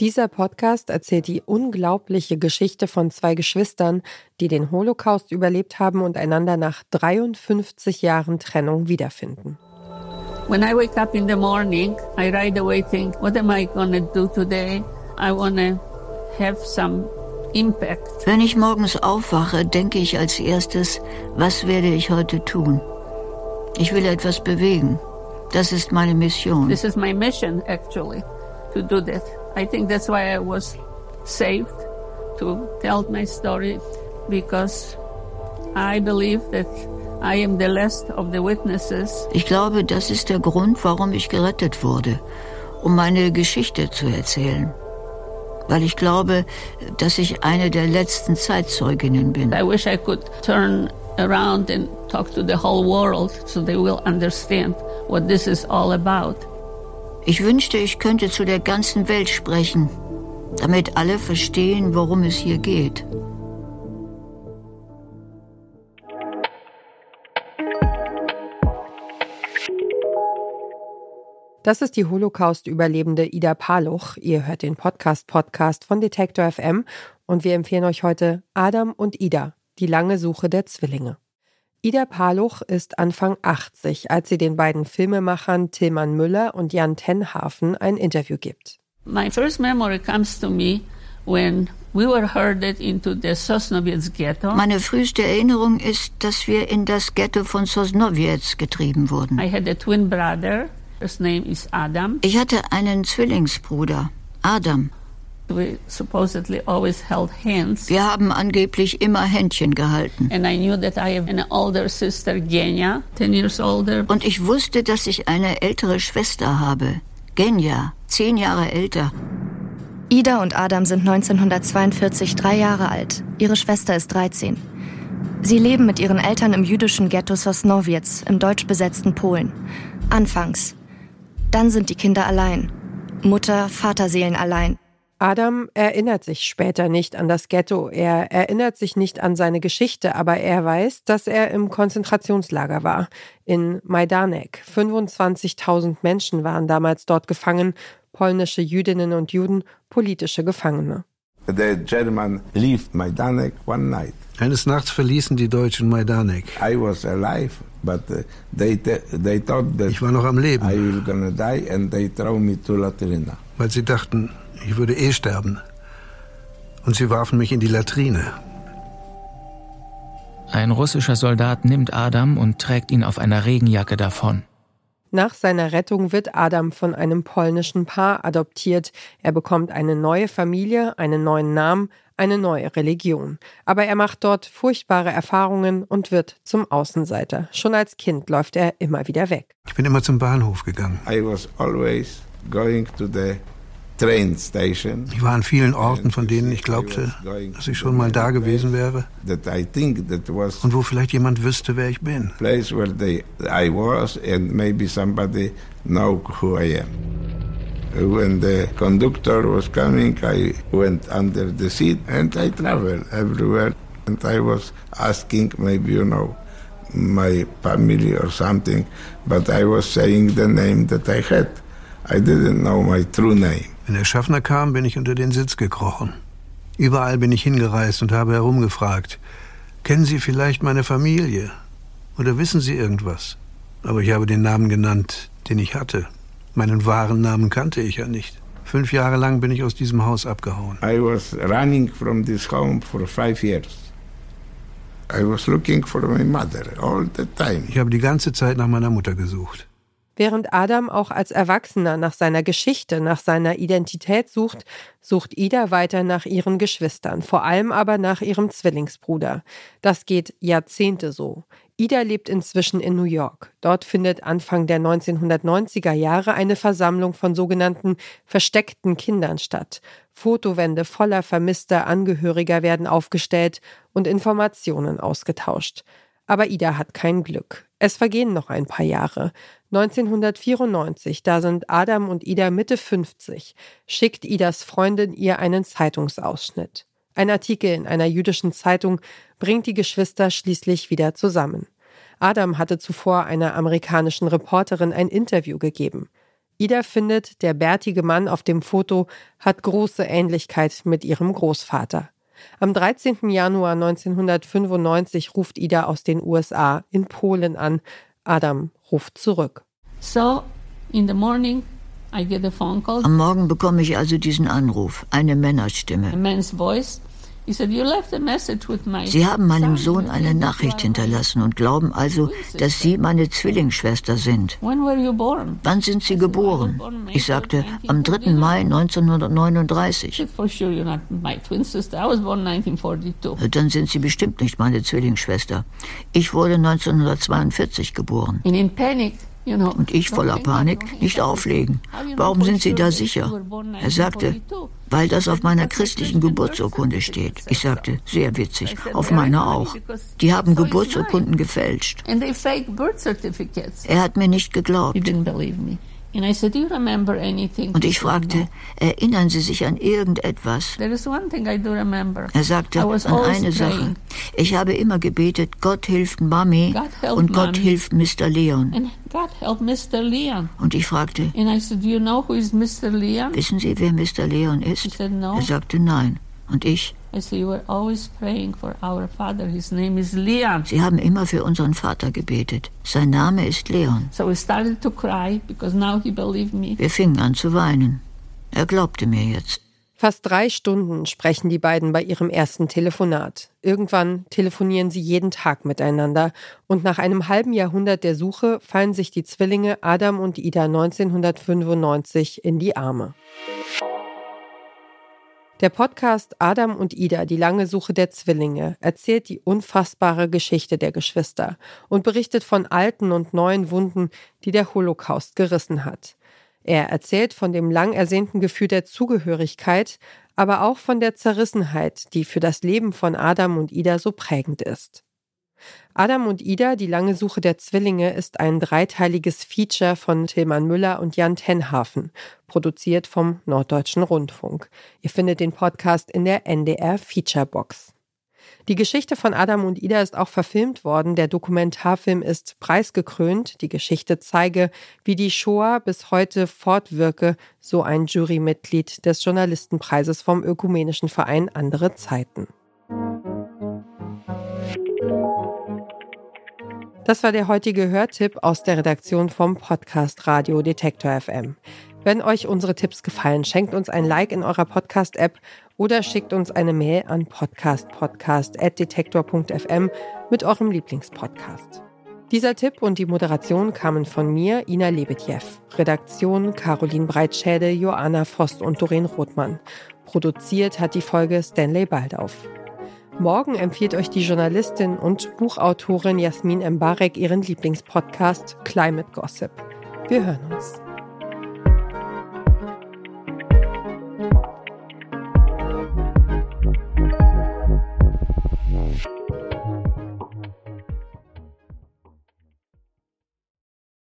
Dieser Podcast erzählt die unglaubliche Geschichte von zwei Geschwistern, die den Holocaust überlebt haben und einander nach 53 Jahren Trennung wiederfinden. When I wake up in the morning, I right away think, what am I gonna do today? I wanna have some impact. Wenn ich morgens aufwache, denke ich als erstes, was werde ich heute tun? Ich will etwas bewegen. Das ist meine Mission. This is my mission actually to do that. I think that's why I was saved to tell my story because I believe that I am the last of the witnesses. Ich glaube, das ist der Grund, warum ich gerettet wurde, um meine Geschichte zu erzählen. Weil ich glaube, dass ich eine der letzten Zeitzeuginnen bin. I wish I could turn around and talk to the whole world so they will understand what this is all about. Ich wünschte, ich könnte zu der ganzen Welt sprechen, damit alle verstehen, worum es hier geht. Das ist die Holocaust-Überlebende Ida Paluch. Ihr hört den Podcast-Podcast von Detektor FM und wir empfehlen euch heute Adam und Ida, die lange Suche der Zwillinge. Ida Paluch ist Anfang 80, als sie den beiden Filmemachern Tilman Müller und Jan Tenhafen ein Interview gibt. My first memory comes to me when we were herded into the Sosnowiec ghetto. Meine früheste Erinnerung ist, dass wir in das Ghetto von Sosnowiec getrieben wurden. I had a twin brother. His name is Adam. Ich hatte einen Zwillingsbruder, Adam. We supposedly always held hands. Wir haben angeblich immer Händchen gehalten. And I knew that I have an older sister, Genya, 10 years older. Und ich wusste, dass ich eine ältere Schwester habe, Genya, zehn Jahre älter. Ida und Adam sind 1942 drei Jahre alt. Ihre Schwester ist 13. Sie leben mit ihren Eltern im jüdischen Ghetto Sosnowiec im deutsch besetzten Polen. Anfangs. Dann sind die Kinder allein. Mutter, Vaterseelen allein. Adam erinnert sich später nicht an das Ghetto, er erinnert sich nicht an seine Geschichte, aber er weiß, dass er im Konzentrationslager war, in Majdanek. 25.000 Menschen waren damals dort gefangen, polnische Jüdinnen und Juden, politische Gefangene. The German left Majdanek one night. Eines Nachts verließen die Deutschen Majdanek. I was alive, but uh, they, they thought that ich war noch am Leben. I will gonna die and they throw me to Latrina. Weil sie dachten, ich würde eh sterben. Und sie warfen mich in die Latrine. Ein russischer Soldat nimmt Adam und trägt ihn auf einer Regenjacke davon. Nach seiner Rettung wird Adam von einem polnischen Paar adoptiert. Er bekommt eine neue Familie, einen neuen Namen, eine neue Religion. Aber er macht dort furchtbare Erfahrungen und wird zum Außenseiter. Schon als Kind läuft er immer wieder weg. Ich bin immer zum Bahnhof gegangen. I was always going to the train station. Ich war an vielen Orten, von denen ich glaubte, dass ich schon mal da gewesen wäre. Und wo vielleicht jemand wüsste, wer ich bin. Place where they, I was and maybe somebody know who I am. When the conductor was coming, I went under the seat and I traveled everywhere. And I was asking, maybe you know, my family or something, but I was saying the name that I had. I didn't know my true name. Wenn der Schaffner kam, bin ich unter den Sitz gekrochen. Überall bin ich hingereist und habe herumgefragt. Kennen Sie vielleicht meine Familie? Oder wissen Sie irgendwas? Aber ich habe den Namen genannt, den ich hatte. Meinen wahren Namen kannte ich ja nicht. Fünf Jahre lang bin ich aus diesem Haus abgehauen. I was running from this home for five years. I was looking for my mother all the time. Ich habe die ganze Zeit nach meiner Mutter gesucht. Während Adam auch als Erwachsener nach seiner Geschichte, nach seiner Identität sucht, sucht Ida weiter nach ihren Geschwistern, vor allem aber nach ihrem Zwillingsbruder. Das geht Jahrzehnte so. Ida lebt inzwischen in New York. Dort findet Anfang der 1990er Jahre eine Versammlung von sogenannten versteckten Kindern statt. Fotowände voller vermisster Angehöriger werden aufgestellt und Informationen ausgetauscht. Aber Ida hat kein Glück. Es vergehen noch ein paar Jahre. 1994, da sind Adam und Ida Mitte 50, schickt Idas Freundin ihr einen Zeitungsausschnitt. Ein Artikel in einer jüdischen Zeitung bringt die Geschwister schließlich wieder zusammen. Adam hatte zuvor einer amerikanischen Reporterin ein Interview gegeben. Ida findet, der bärtige Mann auf dem Foto hat große Ähnlichkeit mit ihrem Großvater. Am 13. Januar 1995 ruft Ida aus den USA in Polen an. Adam ruft zurück. So, in the morning, I get a phone call. Am Morgen bekomme ich also diesen Anruf, eine Männerstimme. A man's voice. Sie haben meinem Sohn eine Nachricht hinterlassen und glauben also, dass Sie meine Zwillingsschwester sind. Wann sind Sie geboren? Ich sagte, am 3. Mai 1939. Dann sind Sie bestimmt nicht meine Zwillingsschwester. Ich wurde 1942 geboren. Und ich voller Panik, nicht auflegen. Warum sind Sie da sicher? Er sagte, weil das auf meiner christlichen Geburtsurkunde steht. Ich sagte, sehr witzig, auf meiner auch. Die haben Geburtsurkunden gefälscht. Er hat mir nicht geglaubt. Und ich fragte, erinnern Sie sich an irgendetwas? Er sagte an eine Sache. Ich habe immer gebetet, Gott hilft Mami und Gott hilft Mr. Leon. Und ich fragte, wissen Sie, wer Mr. Leon ist? Er sagte nein. Und ich, Sie haben immer für unseren Vater gebetet. Sein Name ist Leon. Wir fingen an zu weinen. Er glaubte mir jetzt. Fast drei Stunden sprechen die beiden bei ihrem ersten Telefonat. Irgendwann telefonieren sie jeden Tag miteinander und nach einem halben Jahrhundert der Suche fallen sich die Zwillinge Adam und Ida 1995 in die Arme. Der Podcast Adam und Ida, die lange Suche der Zwillinge, erzählt die unfassbare Geschichte der Geschwister und berichtet von alten und neuen Wunden, die der Holocaust gerissen hat. Er erzählt von dem lang ersehnten Gefühl der Zugehörigkeit, aber auch von der Zerrissenheit, die für das Leben von Adam und Ida so prägend ist. Adam und Ida, die lange Suche der Zwillinge, ist ein dreiteiliges Feature von Tilman Müller und Jan Tenhafen, produziert vom Norddeutschen Rundfunk. Ihr findet den Podcast in der NDR Featurebox. Die Geschichte von Adam und Ida ist auch verfilmt worden. Der Dokumentarfilm ist preisgekrönt. Die Geschichte zeige, wie die Shoah bis heute fortwirke, so ein Jurymitglied des Journalistenpreises vom Ökumenischen Verein Andere Zeiten. Das war der heutige Hörtipp aus der Redaktion vom Podcast Radio Detektor FM. Wenn euch unsere Tipps gefallen, schenkt uns ein Like in eurer Podcast-App oder schickt uns eine Mail an podcastpodcast.detektor.fm mit eurem Lieblingspodcast. Dieser Tipp und die Moderation kamen von mir, Ina Lebetjew. Redaktion Caroline Breitschäde, Joanna Voss und Doreen Rothmann. Produziert hat die Folge Stanley Baldauf. Morgen empfiehlt euch die Journalistin und Buchautorin Jasmin Mbarek ihren Lieblingspodcast Climate Gossip. Wir hören uns.